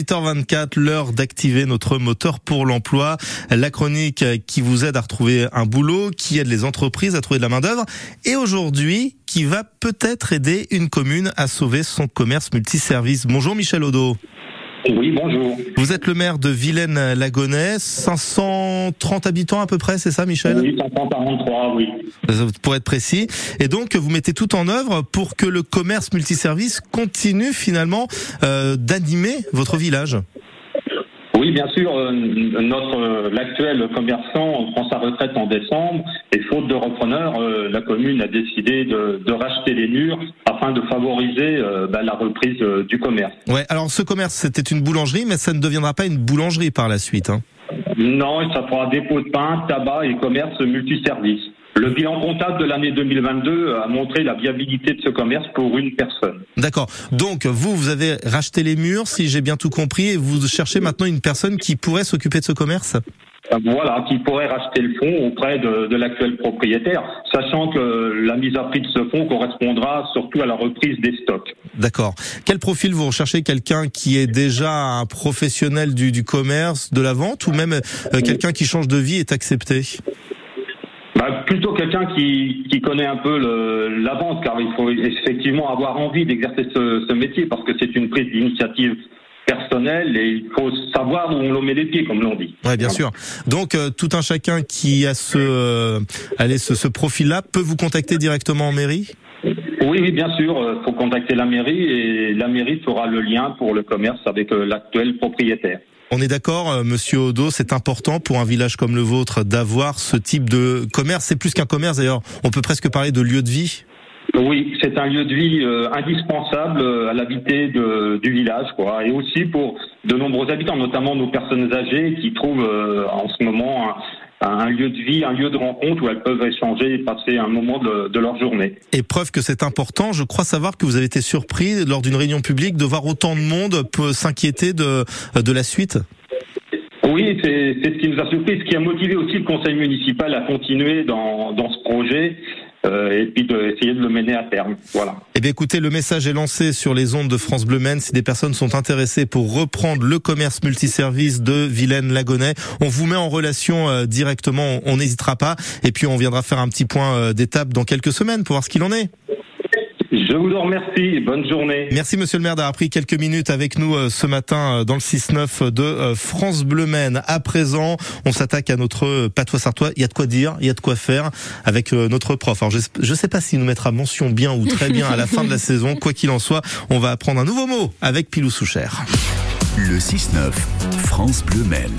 8h24, l'heure d'activer notre moteur pour l'emploi. La chronique qui vous aide à retrouver un boulot, qui aide les entreprises à trouver de la main d'œuvre. Et aujourd'hui, qui va peut-être aider une commune à sauver son commerce multiservice. Bonjour Michel Odo. Oui, bonjour. Vous êtes le maire de Vilaine-Lagonais, 530 habitants à peu près, c'est ça Michel Oui, 543, oui. Pour être précis. Et donc, vous mettez tout en œuvre pour que le commerce multiservice continue finalement euh, d'animer votre village oui, bien sûr. Euh, notre euh, l'actuel commerçant prend sa retraite en décembre et faute de repreneur, euh, la commune a décidé de, de, racheter les murs afin de favoriser bah, la reprise du commerce. Ouais. Alors ce commerce, c'était une boulangerie, mais ça ne deviendra pas une boulangerie par la suite. Hein. Non, ça fera dépôt de pain, tabac et commerce multiservice. Le bilan comptable de l'année 2022 a montré la viabilité de ce commerce pour une personne. D'accord. Donc vous, vous avez racheté les murs, si j'ai bien tout compris, et vous cherchez maintenant une personne qui pourrait s'occuper de ce commerce? Voilà, qui pourrait racheter le fonds auprès de, de l'actuel propriétaire, sachant que la mise à prix de ce fonds correspondra surtout à la reprise des stocks. D'accord. Quel profil vous recherchez? Quelqu'un qui est déjà un professionnel du, du commerce, de la vente, ou même euh, quelqu'un qui change de vie est accepté? Bah, plutôt quelqu'un qui, qui connaît un peu le, la vente, car il faut effectivement avoir envie d'exercer ce, ce métier, parce que c'est une prise d'initiative personnelle et il faut savoir où on met les pieds, comme l'on dit. Ouais, bien sûr. Donc euh, tout un chacun qui a ce, euh, allez, ce, ce profil-là peut vous contacter directement en mairie? Oui, oui, bien sûr. Il euh, faut contacter la mairie et la mairie fera le lien pour le commerce avec l'actuel propriétaire. On est d'accord, Monsieur Odo, c'est important pour un village comme le vôtre d'avoir ce type de commerce. C'est plus qu'un commerce d'ailleurs. On peut presque parler de lieu de vie. Oui, c'est un lieu de vie euh, indispensable euh, à vie du village, quoi, et aussi pour de nombreux habitants, notamment nos personnes âgées qui trouvent en ce moment un lieu de vie, un lieu de rencontre où elles peuvent échanger et passer un moment de, de leur journée. Et preuve que c'est important, je crois savoir que vous avez été surpris lors d'une réunion publique de voir autant de monde s'inquiéter de, de la suite. Oui, c'est ce qui nous a surpris, ce qui a motivé aussi le conseil municipal à continuer dans, dans ce projet euh, et puis d'essayer de, le mener à terme. Voilà. Eh bien, écoutez, le message est lancé sur les ondes de France Bleu Maine. Si des personnes sont intéressées pour reprendre le commerce multiservice de Vilaine-Lagonais, on vous met en relation euh, directement. On n'hésitera pas. Et puis, on viendra faire un petit point euh, d'étape dans quelques semaines pour voir ce qu'il en est. Je vous en remercie. Bonne journée. Merci, monsieur le maire, d'avoir pris quelques minutes avec nous euh, ce matin euh, dans le 6-9 de euh, France Bleu Maine. À présent, on s'attaque à notre patois sartois. Il y a de quoi dire, il y a de quoi faire avec notre prof. Alors, je ne sais pas s'il nous mettra mention bien ou très bien à la fin de la saison. Quoi qu'il en soit, on va apprendre un nouveau mot avec Pilou Souchère. Le 6-9, France Bleu Maine.